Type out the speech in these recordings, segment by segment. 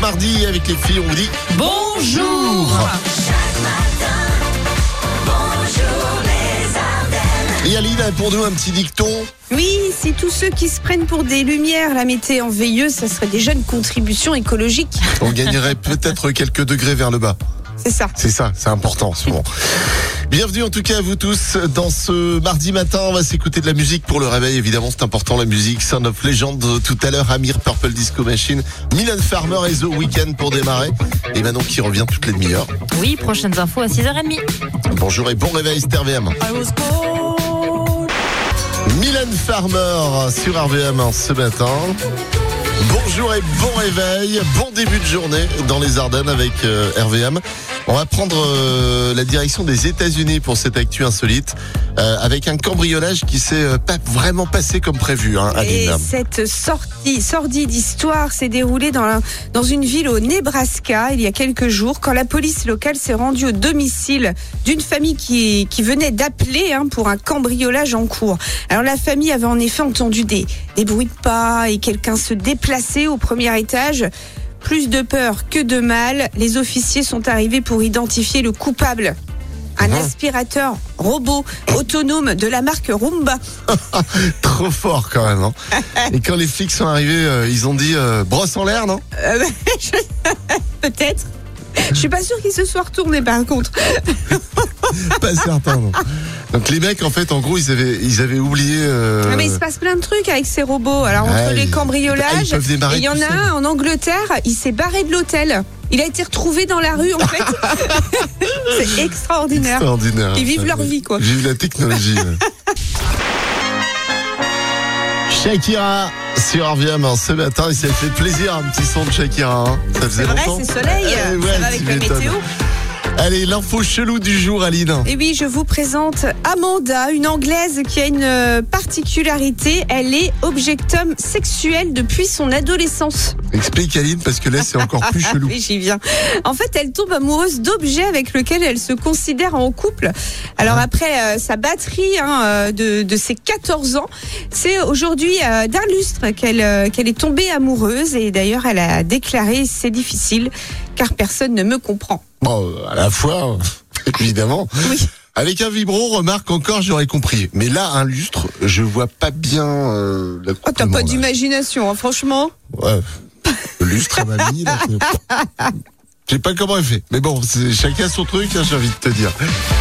mardi avec les filles, on vous dit Bonjour Et Aline a pour nous un petit dicton. Oui, si tous ceux qui se prennent pour des lumières la mettaient en veilleuse, ça serait des jeunes contributions écologiques. On gagnerait peut-être quelques degrés vers le bas. C'est ça. C'est ça, c'est important souvent. Bienvenue en tout cas à vous tous dans ce mardi matin. On va s'écouter de la musique pour le réveil. Évidemment, c'est important la musique. Son of Legend tout à l'heure. Amir, Purple Disco Machine, Milan Farmer et The Weeknd pour démarrer. Et Manon qui revient toutes les demi-heures. Oui, prochaines infos à 6h30. Bonjour et bon réveil, c'est RVM. Milan Farmer sur RVM ce matin. Bonjour et bon réveil, bon début de journée dans les Ardennes avec euh, RVM. On va prendre euh, la direction des États-Unis pour cette actu insolite euh, avec un cambriolage qui s'est euh, pas vraiment passé comme prévu. Hein, Et Aline. cette sortie, sordide histoire s'est déroulée dans, la- dans une ville au Nebraska il y a quelques jours quand la police locale s'est rendue au domicile d'une famille qui, qui venait d'appeler hein, pour un cambriolage en cours. Alors la famille avait en effet entendu des, des bruits de pas et quelqu'un se déplacer au premier étage. Plus de peur que de mal, les officiers sont arrivés pour identifier le coupable. Un Mhm. aspirateur robot autonome de la marque Roomba. Trop fort quand même. hein. Et quand les flics sont arrivés, euh, ils ont dit euh, brosse en l'air, non? Euh, je- Peut-être. Je suis pas sûre qu'il se soit retourné par contre. Pas certain. Non. Donc les mecs, en fait, en gros, ils avaient, ils avaient oublié. euh, Ah, Mais il se passe plein de trucs avec ces robots. Alors entre les ils- cambriolages, ils il y en a un en Angleterre, il s'est barré de l'hôtel. Il a été retrouvé dans la rue en fait. C'est extraordinaire. extraordinaire. Ils vivent leur vie, quoi. Vive la technologie. Shakira sur RVM hein, ce matin, il s'est fait plaisir un petit son de Shakira. hein. Ça faisait vrai, longtemps. c'est soleil. Eh ouais, ça va avec la météo. Allez, l'info chelou du jour, Aline. Et oui, je vous présente Amanda, une Anglaise qui a une particularité. Elle est objectum sexuel depuis son adolescence. Explique, Aline, parce que là, c'est encore plus chelou. oui, j'y viens. En fait, elle tombe amoureuse d'objets avec lesquels elle se considère en couple. Alors Ah. après euh, sa batterie hein, euh, de, de ses 14 ans, c'est aujourd'hui euh, d'un lustre qu'elle euh, qu'elle est tombée amoureuse et d'ailleurs elle a déclaré c'est difficile car personne ne me comprend. Bon, à la fois, évidemment. Oui. Avec un vibro, remarque encore, j'aurais compris. Mais là, un lustre, je vois pas bien euh, Oh, l'accouplement. t'as pas d'imagination, hein, franchement. Ouais. Le lustre à ma vie, là. Je sais pas comment elle fait. Mais bon, chacun son truc, hein, j'ai envie de te dire.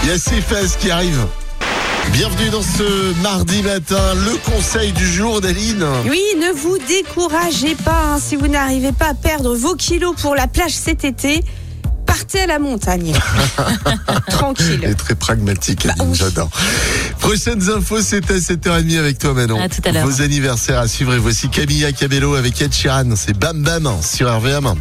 Il y a phases qui arrivent. Bienvenue dans ce mardi matin, le conseil du jour d'Aline. Oui, ne vous découragez pas hein, si vous n'arrivez pas à perdre vos kilos pour la plage cet été. Partez à la montagne. Tranquille. Elle est très pragmatique, Aline, Bah oui. j'adore. Prochaines infos, c'est à 7h30 avec toi, Manon. À tout à l'heure. Vos anniversaires à suivre et voici Camilla Cabello avec Ed Sheeran. C'est Bam Bam sur RVM.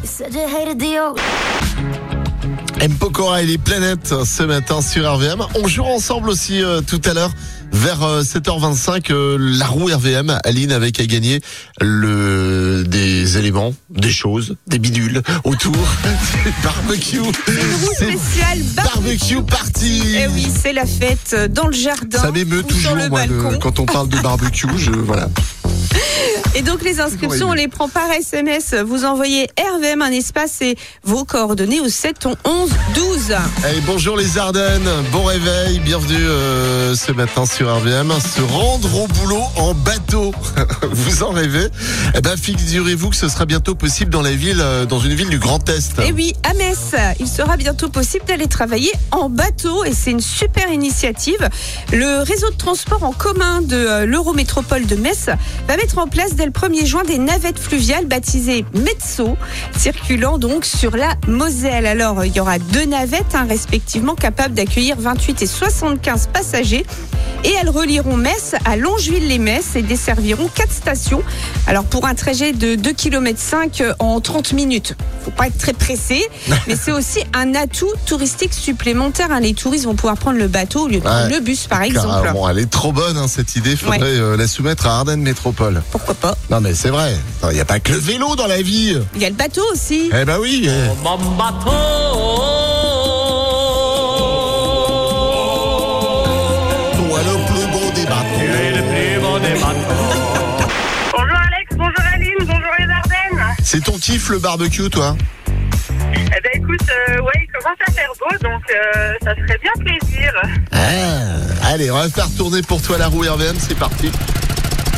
M. Pokora et les planètes ce matin sur RVM. On jouera ensemble aussi euh, tout à l'heure vers euh, 7h25 euh, la roue RVM. Aline avec à gagner le des éléments, des choses, des bidules autour du barbecue. Une roue C'est spéciale barbecue. barbecue party. Eh oui, c'est la fête euh, dans le jardin. Ça m'émeut ou toujours moi, le- quand on parle de barbecue. Je voilà. Et donc les inscriptions, on les prend par SMS. Vous envoyez RVM un espace et vos coordonnées au 7 11 12. Allez, bonjour les Ardennes, bon réveil, bienvenue euh, ce matin sur RVM. Se rendre au boulot en bateau, vous en rêvez? Eh ben, figurez-vous que ce sera bientôt possible dans la ville, euh, dans une ville du Grand Est. Et oui, à Metz, il sera bientôt possible d'aller travailler en bateau et c'est une super initiative. Le réseau de transport en commun de euh, l'Eurométropole de Metz va mettre en place dès le 1er juin des navettes fluviales baptisées Mezzo, circulant donc sur la Moselle. Alors, il y aura deux navettes, hein, respectivement, capables d'accueillir 28 et 75 passagers. Et elles relieront Metz à Longeville-les-Metz et desserviront quatre stations. Alors pour un trajet de 2 km 5 en 30 minutes. Faut pas être très pressé, mais c'est aussi un atout touristique supplémentaire. hein. Les touristes vont pouvoir prendre le bateau au lieu de prendre Ouais. le bus par exemple. Carrément, elle est trop bonne hein, cette idée, faudrait euh, la soumettre à Ardennes Métropole. Pourquoi pas Non mais c'est vrai, il n'y a pas que le vélo dans la vie. Il y a le bateau aussi. Eh ben oui. eh. Mon bateau, Toi le plus beau des tu bateaux. es le plus beau des bateaux. Bonjour Alex, bonjour Aline, bonjour les Ardennes. C'est ton kiff le barbecue, toi Eh ben écoute, euh, ouais, il commence à faire beau, donc euh, ça serait bien plaisir. Ah, Allez, on va faire tourner pour toi la roue RVM, c'est parti.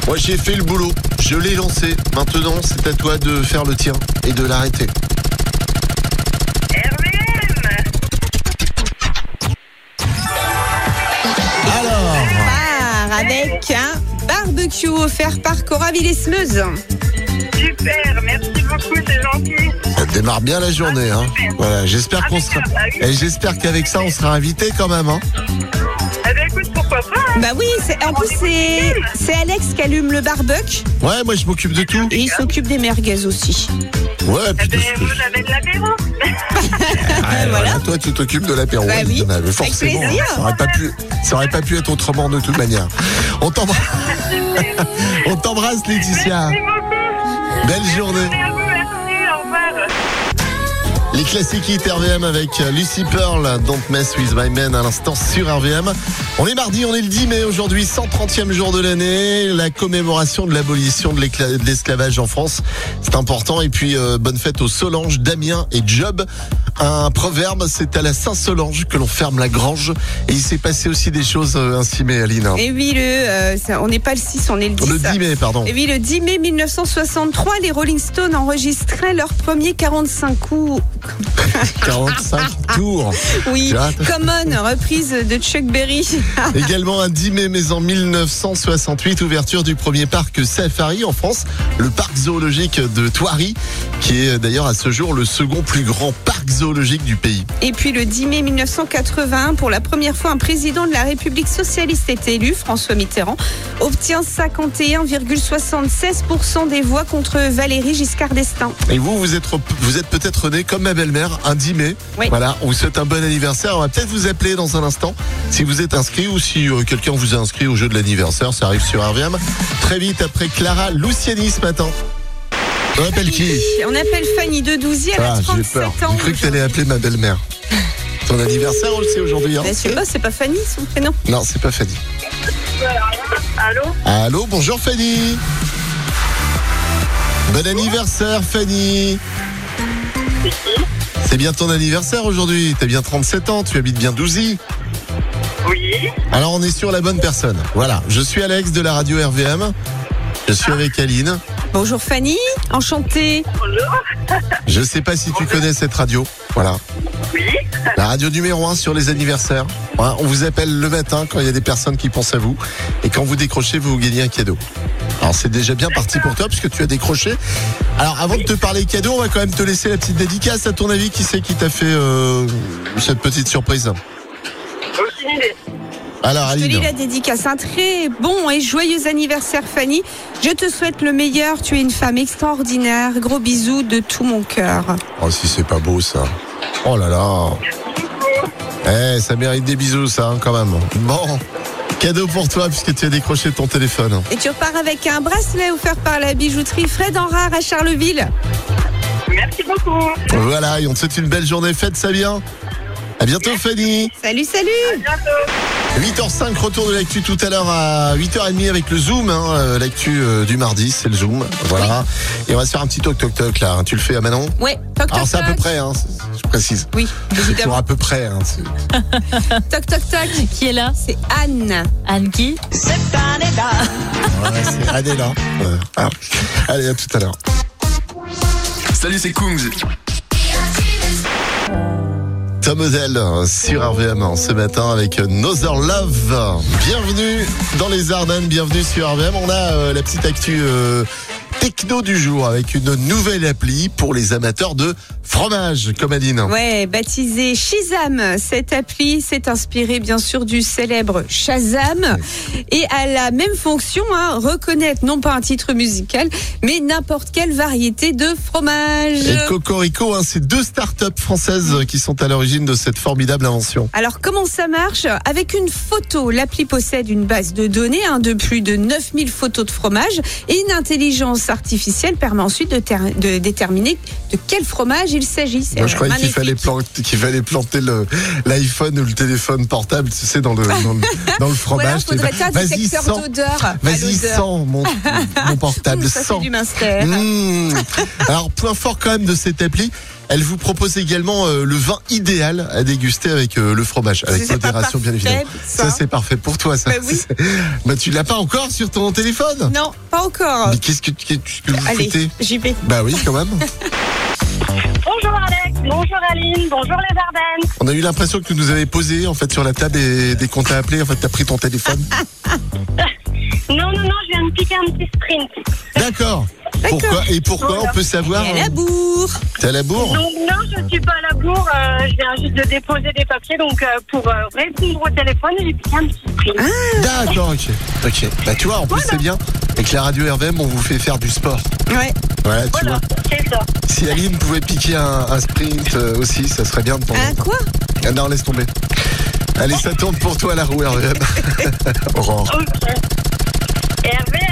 Moi j'ai fait le boulot, je l'ai lancé. Maintenant c'est à toi de faire le tien et de l'arrêter. RVM Alors, Part avec un barbecue offert par Cora Villesmeuse. Super, merci beaucoup, c'est gentil. ça démarre bien la journée. Hein. Voilà, j'espère qu'on sera. Et j'espère qu'avec ça on sera invité quand même. Hein. Eh ben écoute, pourquoi pas. Bah oui, c'est- en plus c'est c'est Alex qui allume le barbecue Ouais, moi je m'occupe de tout. et il s'occupe des merguez aussi. Ouais, puis de ce que vous avez de l'apéro Ouais, voilà. Toi, tu t'occupes de l'apéro. Bah oui, forcément. plaisir. Ça aurait pas pu, ça aurait pas pu être autrement de toute manière. On t'embrasse, on t'embrasse, Laetitia. Merci beaucoup. Belle journée. Merci à vous, merci, au revoir. Les classiques hit RVM avec Lucy Pearl, Don't Mess With My Man à l'instant sur RVM. On est mardi, on est le 10 mai aujourd'hui, 130e jour de l'année, la commémoration de l'abolition de l'esclavage en France. C'est important. Et puis, euh, bonne fête aux Solange, Damien et Job. Un proverbe, c'est à la Saint-Solange que l'on ferme la grange. Et il s'est passé aussi des choses euh, ainsi, mais Aline. hein. Et oui, le, euh, ça- on n'est pas le 6, on est le 10. Le 10 mai, pardon. Et oui, le 10 mai 1963, les Rolling Stones enregistraient leur premier 45 coups. 45 tours. Oui, Common, reprise de Chuck Berry. Également un 10 mai, mais en 1968, ouverture du premier parc Safari en France, le parc zoologique de Thoiry, qui est d'ailleurs à ce jour le second plus grand parc zoologique du pays. Et puis le 10 mai 1981, pour la première fois, un président de la République socialiste est élu, François Mitterrand, obtient 51,76% des voix contre Valéry Giscard d'Estaing. Et vous, vous êtes, vous êtes peut-être né comme ma belle-mère, un 10 mai. Oui. Voilà, on vous souhaite un bon anniversaire. On va peut-être vous appeler dans un instant si vous êtes inscrit ou si euh, quelqu'un vous a inscrit au jeu de l'anniversaire. Ça arrive sur RVM. Très vite après Clara Luciani ce matin. On appelle qui On appelle Fanny de Douzy, elle Ah, a j'ai 37 peur. ans. J'ai cru que t'allais appeler ma belle-mère. Ton anniversaire, on le sait aujourd'hui. Hein je sais pas, c'est pas Fanny son prénom. non, c'est pas Fanny. Allô Allô, bonjour Fanny. Bon anniversaire Fanny. C'est bien ton anniversaire aujourd'hui. T'as bien 37 ans, tu habites bien Douzy. Oui Alors on est sur la bonne personne. Voilà, je suis Alex de la radio RVM. Je suis avec Aline. Bonjour Fanny, enchantée. Bonjour Je sais pas si tu connais cette radio. Voilà. Oui La radio numéro 1 sur les anniversaires. On vous appelle le matin quand il y a des personnes qui pensent à vous. Et quand vous décrochez, vous gagnez un cadeau. Alors c'est déjà bien parti pour toi puisque tu as décroché. Alors avant de te parler cadeau, on va quand même te laisser la petite dédicace. À ton avis, qui c'est qui t'a fait euh, cette petite surprise? Aucune idée. Alors Je te lis la dédicace. Un très bon et joyeux anniversaire Fanny. Je te souhaite le meilleur. Tu es une femme extraordinaire. Gros bisous de tout mon cœur. oh si c'est pas beau ça. Oh là là. Eh, ça mérite des bisous ça hein, quand même. Bon, cadeau pour toi puisque tu as décroché ton téléphone. Et tu repars avec un bracelet offert par la bijouterie Fred Enrard à Charleville. Merci beaucoup. Voilà, et on te souhaite une belle journée. Faites ça bien. À bientôt Fanny. Salut, salut Bientôt. 8h05, retour de l'actu tout à l'heure à 8h30 avec le Zoom. hein, euh, l'actu euh, du mardi, c'est le Zoom. Voilà. Et on va se faire un petit toc toc toc là. Tu le fais à Manon? Ouais, toc toc Alors c'est à peu près, hein, c'est- je précise. Oui, C'est à peu près. Hein, c'est- Toc toc toc. Qui est là? C'est Anne. Anne qui? Ouais, c'est Adéla. Ouais. Ah. Allez, à tout à l'heure. Salut, c'est Kungs. Tom Odell sur RVM ce matin avec Another Love. Bienvenue dans les Ardennes, bienvenue sur RVM. On a euh, la petite actu euh, techno du jour avec une nouvelle appli pour les amateurs de fromage, comme Aline. Ouais, baptisée Shazam. Cette appli s'est inspirée bien sûr du célèbre Shazam et a la même fonction, hein, reconnaître non pas un titre musical, mais n'importe quelle variété de fromage. Et Cocorico, hein, c'est deux startups françaises qui sont à l'origine de cette formidable invention. Alors comment ça marche? Avec une photo, l'appli possède une base de données hein, de plus de 9000 photos de fromage et une intelligence artificielle permet ensuite de, ter- de déterminer de quel fromage il s'agit. Moi, je croyais qu'il fallait, planter, fallait l'iPhone ou le téléphone portable, tu sais, dans le, dans le, dans le Ou alors, fromage. faudrait un Vas-y, détecteur sens. d'odeur. Vas-y, sens mon, mon portable. Ça, sens. du. Mmh. Alors, point fort quand même de cette appli, elle vous propose également euh, le vin idéal à déguster avec euh, le fromage, avec C'est modération bien évidemment. ça. c'est parfait pour toi, ça. Bah oui. Bah, tu l'as pas encore sur ton téléphone? Non, pas encore. Mais qu'est-ce que, qu'est-ce que vous Allez, foutez? j'y vais. Bah oui, quand même. Bonjour Alex, bonjour Aline, bonjour les Ardennes. On a eu l'impression que tu nous avais posé en fait sur la table et dès qu'on t'a appelé, en fait, t'as pris ton téléphone. Non, non, non, je viens de piquer un petit sprint. D'accord. Pourquoi Et pourquoi on peut savoir Et à la bourre. T'es à la bourre Donc non, je ne suis pas à la bourre, euh, je viens juste de déposer des papiers, donc euh, pour euh, répondre au téléphone, j'ai piqué un petit sprint. D'accord, ok. Ok. Bah tu vois, en plus c'est bien. Avec la radio RVM, on vous fait faire du sport. Ouais. Voilà, tu Voilà, vois. c'est ça. Si Aline pouvait piquer un, un sprint euh, aussi, ça serait bien de temps Un quoi? Ah non, laisse tomber. Allez, ça tourne pour toi la roue RVM. Aurore. Ok. RVM.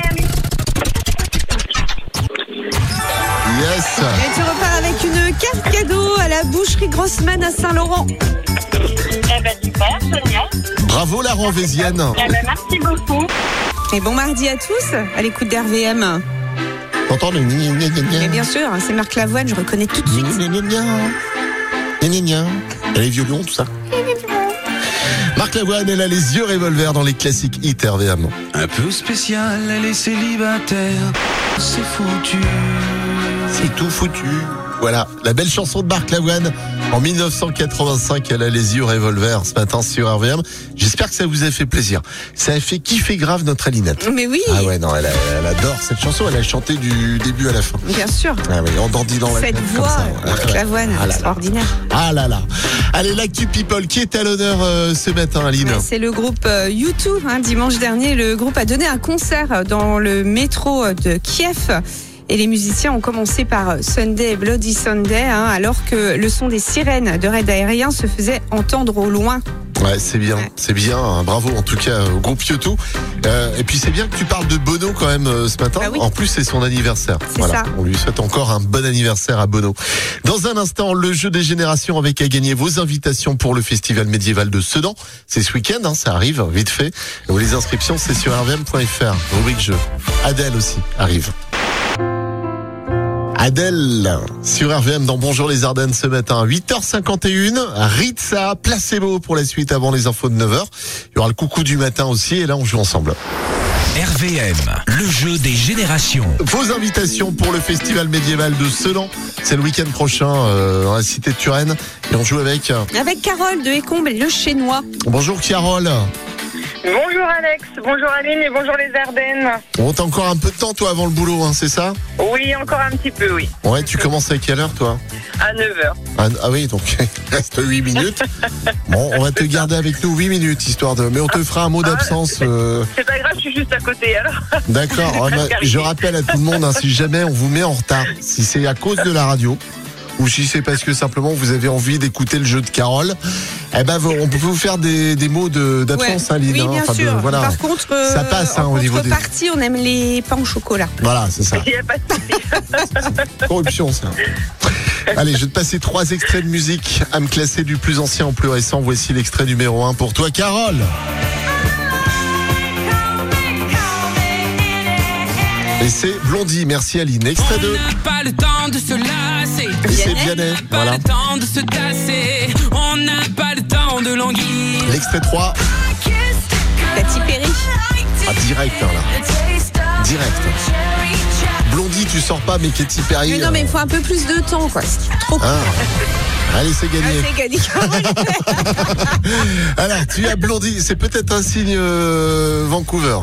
Yes. Et tu repars avec une carte cadeau à la boucherie Grossman à Saint-Laurent. Eh ben super, génial. Bravo la renvésienne. Eh ben merci beaucoup. Et bon mardi à tous à l'écoute d'RVM. T'entends le gna gna gna gna? Et bien sûr, c'est Marc Lavoine, je reconnais tout de suite. Gna gna gna gna. Gna gna gna. Elle est violon, tout ça? Marc Lavoine, elle a les yeux revolver dans les classiques hit. Un peu spécial, elle est célibataire. C'est foutu. C'est tout foutu. Voilà, la belle chanson de Marc Lavoine. En 1985, elle a les yeux revolver ce matin sur RVM. J'espère que ça vous a fait plaisir. Ça a fait kiffer grave notre Alinette. Mais oui, Ah ouais, non, elle, a- elle adore cette chanson. Elle a chanté du début à la fin. bien sûr. Ah oui, en dandinant la Cette voix, ça. Ouais, Marc. Lavoine, Ah là là. extraordinaire. Ah là là. Allez, l'actu people qui est à l'honneur euh, ce matin, Aline. C'est le groupe euh, U2. hein. dimanche dernier, le groupe a donné un concert dans le métro de Kiev. Et les musiciens ont commencé par Sunday Bloody Sunday, hein, alors que le son des sirènes de raid aérien se faisait entendre au loin. Ouais, c'est bien, Ouais. c'est bien. hein. Bravo en tout cas au groupe Yoto. Euh, et puis c'est bien que tu parles de Bono quand même euh, ce matin. Bah oui. En plus, c'est son anniversaire. C'est ça. On lui souhaite encore un bon anniversaire à Bono. Dans un instant, le jeu des générations avec à gagner vos invitations pour le festival médiéval de Sedan. C'est ce week-end, hein, ça arrive vite fait. Et les inscriptions, c'est sur rvm.fr. Rubrique jeu. Adèle aussi arrive. Adèle sur RVM dans Bonjour les Ardennes ce matin. 8h51, Ritza, placebo pour la suite avant les infos de 9h. Il y aura le coucou du matin aussi et là on joue ensemble. RVM, le jeu des générations. Vos invitations pour le festival médiéval de Sedan, c'est le week-end prochain euh, dans la cité de Turenne et on joue avec. euh, Avec Carole de Écombe, le Chénois. Bonjour Carole. Bonjour Alex, bonjour Aline et bonjour les Ardennes. On t'a encore un peu de temps toi avant le boulot, hein, c'est ça? Oui, encore un petit peu, oui. Ouais, tu commences à quelle heure toi? À 9h. ah, ah oui, donc il reste 8 minutes. Bon, on va te garder avec nous 8 minutes histoire de. Mais on te fera un mot d'absence. euh, C'est pas grave, je suis juste à côté alors. D'accord. Bah, je rappelle à tout le monde, hein, si jamais on vous met en retard, si c'est à cause de la radio, ou si c'est parce que simplement vous avez envie d'écouter le jeu de Carole, eh ben vous- on peut vous faire des, des mots de- d'absence, Ouais. hein, Lynn, Oui, hein, bien enfin, de- sûr. voilà. Par contre, euh, Ça passe, hein, en au niveau des- contrepartie, on aime les pains au chocolat. Voilà, c'est ça. Il n'y a pas de. Corruption, ça. Allez, je vais te passer trois extraits de musique à me classer du plus ancien au plus récent. Voici l'extrait numéro un pour toi, Carole. Et c'est Blondie, merci Aline. Extrait 2. On n'a pas le temps de se lasser. Et c'est Vianney. Vianney. Pas Voilà. le temps de se tasser. On n'a pas le temps de languir. L'extrait 3. Katy Perry. Ah, direct, hein, là. Direct. Blondie, tu sors pas, mais Katy Perry. Mais non, mais il faut un peu plus de temps, quoi. C'est trop euh, ah. Allez, c'est Ah, gagné. c'est gagné. Alors, tu as Blondie. C'est peut-être un signe euh, Vancouver.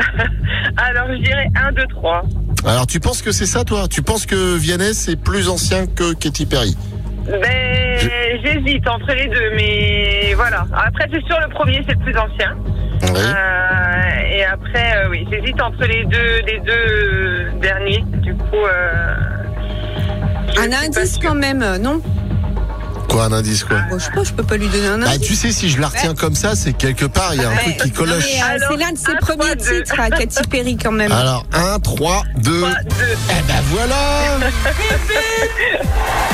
Alors je dirais 1, 2, 3. Alors, tu penses que c'est ça, toi? Tu penses que Vianney, c'est plus ancien que Katy Perry? Ben, j'hésite entre les deux, mais voilà. Après, c'est sûr, le premier, c'est le plus ancien. Oui. Euh, et après, euh, oui, j'hésite entre les deux, les deux euh, derniers. Du coup, euh, Un indice quand même, non? Quoi, un indice, quoi Bon, je sais pas, je peux pas lui donner un Bah, indice. tu sais, si je la retiens comme ça, c'est quelque part, il y a un truc qui coloche. euh, c'est l'un de ses un, premiers titres à Katy Perry quand même. Alors, 1, 3, 2. Trois, deux. Eh ben voilà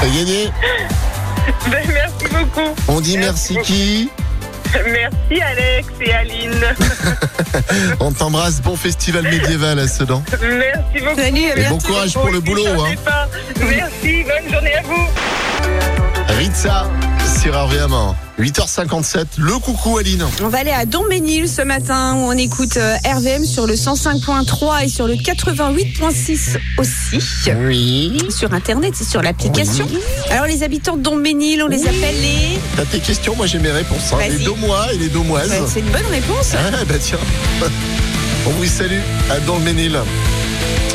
T'as gagné Ben, merci beaucoup. On dit merci Merci qui? Merci Alex et Aline. On t'embrasse, bon festival médiéval à Sedan. Merci beaucoup. Salut, Et bon courage pour le boulot. Hein. Merci, bonne journée à vous. Ritza sur RVM. 8h57, le coucou Aline. On va aller à Dombénil ce matin où on écoute euh, RVM sur le 105.3 et sur le 88.6 aussi. Oui. Sur internet et sur l'application. Alors les habitants de Dombénil, on les appelle les. T'as tes questions, moi j'ai mes réponses. hein. Les Domois et les Domoises. C'est une bonne réponse. Ah bah tiens. On vous salue à dans le Ménil.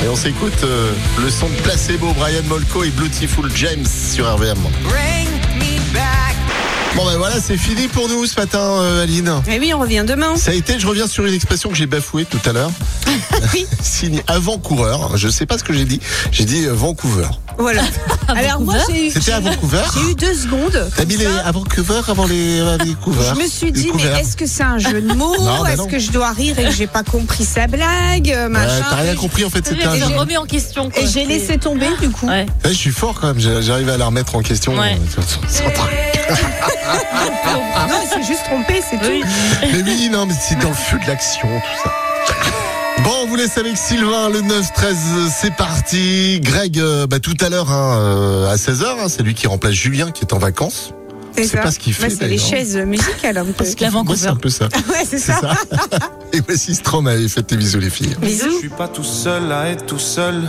Et on s'écoute euh, le son de Placebo, Brian Molko et Beautiful James sur RVM. Bon ben voilà, c'est fini pour nous ce matin, euh, Aline. Et oui, on revient demain. Ça a été, je reviens sur une expression que j'ai bafouée tout à l'heure. Oui. Signe avant-coureur. Je sais pas ce que j'ai dit. J'ai dit euh, Vancouver. Voilà. Alors moi j'ai eu, C'était à Vancouver j'ai eu deux secondes. T'as mis les à Vancouver avant les, avant les couverts Je me suis dit, mais est-ce que c'est un jeu de mots Non, bah Est-ce non. que je dois rire et que j'ai pas compris sa blague euh, Ouais, machin T'as rien compris en fait, c'était un Je jeu. me remets en question. quoi. Et j'ai C'est- laissé tomber du coup. Ouais. Ouais, je suis fort quand même, j'ai- j'arrive à la remettre en question. Ouais. C'est un truc. Non, il s'est juste trompé, c'est Oui. tout. Mais oui, non, mais c'est dans le feu de l'action, tout ça. Bon, on vous laisse avec Sylvain, le 9-13, c'est parti. Greg, euh, bah, tout à l'heure, hein, euh, à 16h, c'est lui qui remplace Julien qui est en vacances. C'est ça. pas ce qu'il fait, Bah, c'est les chaises musicales un peu. C'est un peu ça. Ouais, c'est ça. ça. Et voici Strom avait fait tes bisous, les filles. Bisous. Je suis pas tout seul à être tout seul.